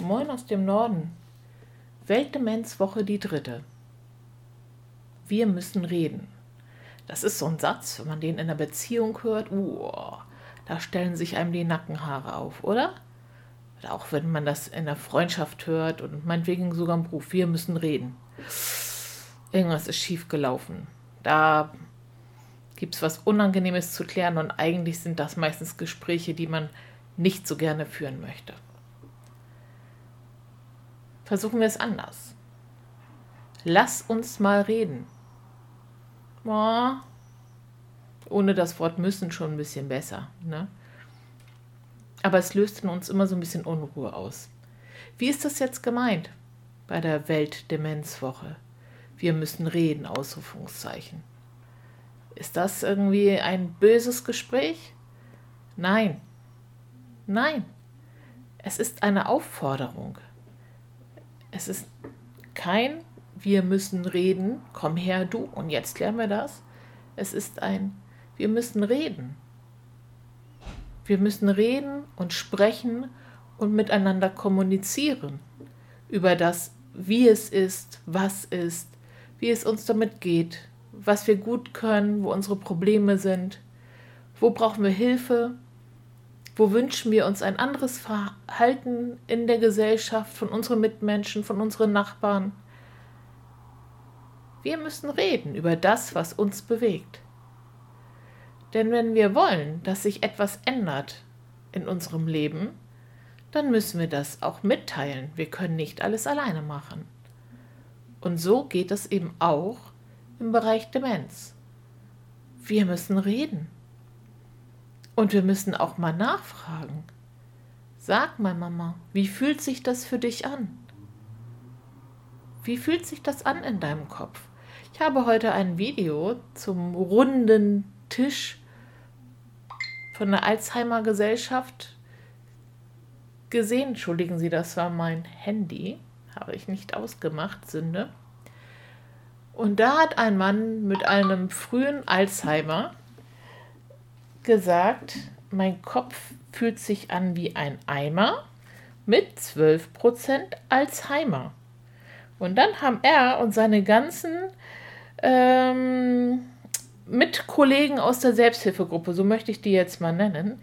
Moin aus dem Norden. Weltdemenzwoche die dritte. Wir müssen reden. Das ist so ein Satz, wenn man den in einer Beziehung hört, uh, da stellen sich einem die Nackenhaare auf, oder? oder? Auch wenn man das in der Freundschaft hört und meinetwegen sogar im Beruf. Wir müssen reden. Irgendwas ist schief gelaufen. Da gibt es was Unangenehmes zu klären und eigentlich sind das meistens Gespräche, die man nicht so gerne führen möchte. Versuchen wir es anders. Lass uns mal reden. Oh, ohne das Wort müssen schon ein bisschen besser. Ne? Aber es löst in uns immer so ein bisschen Unruhe aus. Wie ist das jetzt gemeint bei der Weltdemenzwoche? Wir müssen reden, Ausrufungszeichen. Ist das irgendwie ein böses Gespräch? Nein. Nein. Es ist eine Aufforderung. Es ist kein wir müssen reden, komm her du und jetzt klären wir das. Es ist ein wir müssen reden. Wir müssen reden und sprechen und miteinander kommunizieren über das, wie es ist, was ist, wie es uns damit geht, was wir gut können, wo unsere Probleme sind, wo brauchen wir Hilfe, wo wünschen wir uns ein anderes Verhalten in der Gesellschaft von unseren Mitmenschen, von unseren Nachbarn? Wir müssen reden über das, was uns bewegt. Denn wenn wir wollen, dass sich etwas ändert in unserem Leben, dann müssen wir das auch mitteilen. Wir können nicht alles alleine machen. Und so geht es eben auch im Bereich Demenz. Wir müssen reden. Und wir müssen auch mal nachfragen. Sag mal, Mama, wie fühlt sich das für dich an? Wie fühlt sich das an in deinem Kopf? Ich habe heute ein Video zum runden Tisch von der Alzheimer Gesellschaft gesehen. Entschuldigen Sie, das war mein Handy. Habe ich nicht ausgemacht, Sünde. Und da hat ein Mann mit einem frühen Alzheimer gesagt, mein Kopf fühlt sich an wie ein Eimer mit 12% Alzheimer. Und dann haben er und seine ganzen ähm, Mitkollegen aus der Selbsthilfegruppe, so möchte ich die jetzt mal nennen,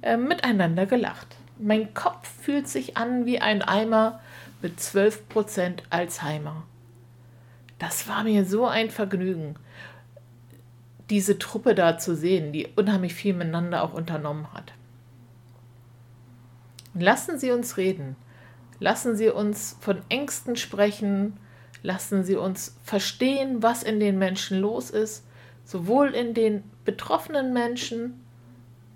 äh, miteinander gelacht. Mein Kopf fühlt sich an wie ein Eimer mit 12% Alzheimer. Das war mir so ein Vergnügen diese Truppe da zu sehen, die unheimlich viel miteinander auch unternommen hat. Lassen Sie uns reden. Lassen Sie uns von Ängsten sprechen. Lassen Sie uns verstehen, was in den Menschen los ist, sowohl in den betroffenen Menschen,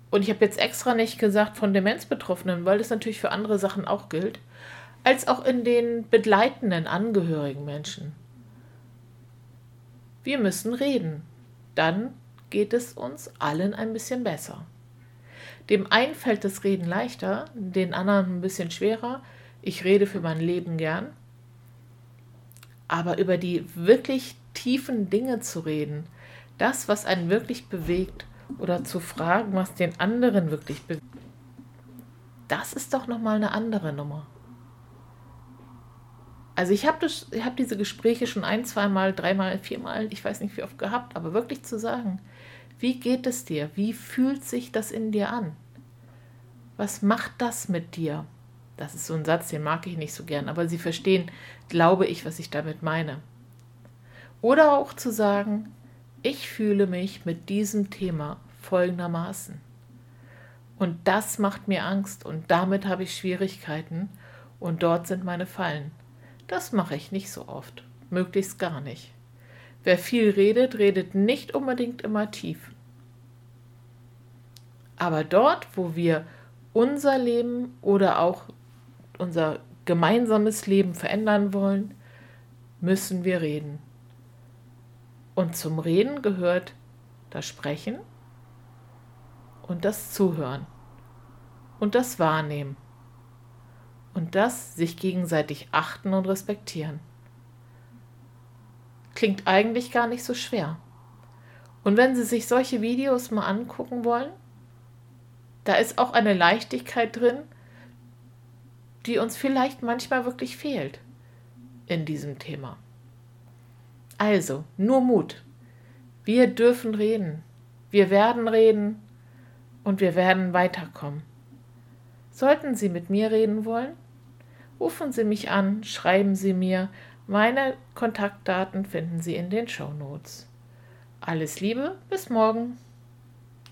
und ich habe jetzt extra nicht gesagt von Demenzbetroffenen, weil das natürlich für andere Sachen auch gilt, als auch in den begleitenden angehörigen Menschen. Wir müssen reden dann geht es uns allen ein bisschen besser. Dem einen fällt das Reden leichter, den anderen ein bisschen schwerer. Ich rede für mein Leben gern. Aber über die wirklich tiefen Dinge zu reden, das, was einen wirklich bewegt, oder zu fragen, was den anderen wirklich bewegt, das ist doch nochmal eine andere Nummer. Also ich habe hab diese Gespräche schon ein, zweimal, dreimal, viermal, ich weiß nicht wie oft gehabt, aber wirklich zu sagen, wie geht es dir? Wie fühlt sich das in dir an? Was macht das mit dir? Das ist so ein Satz, den mag ich nicht so gern, aber Sie verstehen, glaube ich, was ich damit meine. Oder auch zu sagen, ich fühle mich mit diesem Thema folgendermaßen. Und das macht mir Angst und damit habe ich Schwierigkeiten und dort sind meine Fallen. Das mache ich nicht so oft, möglichst gar nicht. Wer viel redet, redet nicht unbedingt immer tief. Aber dort, wo wir unser Leben oder auch unser gemeinsames Leben verändern wollen, müssen wir reden. Und zum Reden gehört das Sprechen und das Zuhören und das Wahrnehmen und das sich gegenseitig achten und respektieren. Klingt eigentlich gar nicht so schwer. Und wenn Sie sich solche Videos mal angucken wollen, da ist auch eine Leichtigkeit drin, die uns vielleicht manchmal wirklich fehlt in diesem Thema. Also, nur Mut. Wir dürfen reden. Wir werden reden und wir werden weiterkommen. Sollten Sie mit mir reden wollen? Rufen Sie mich an, schreiben Sie mir. Meine Kontaktdaten finden Sie in den Show Notes. Alles Liebe, bis morgen.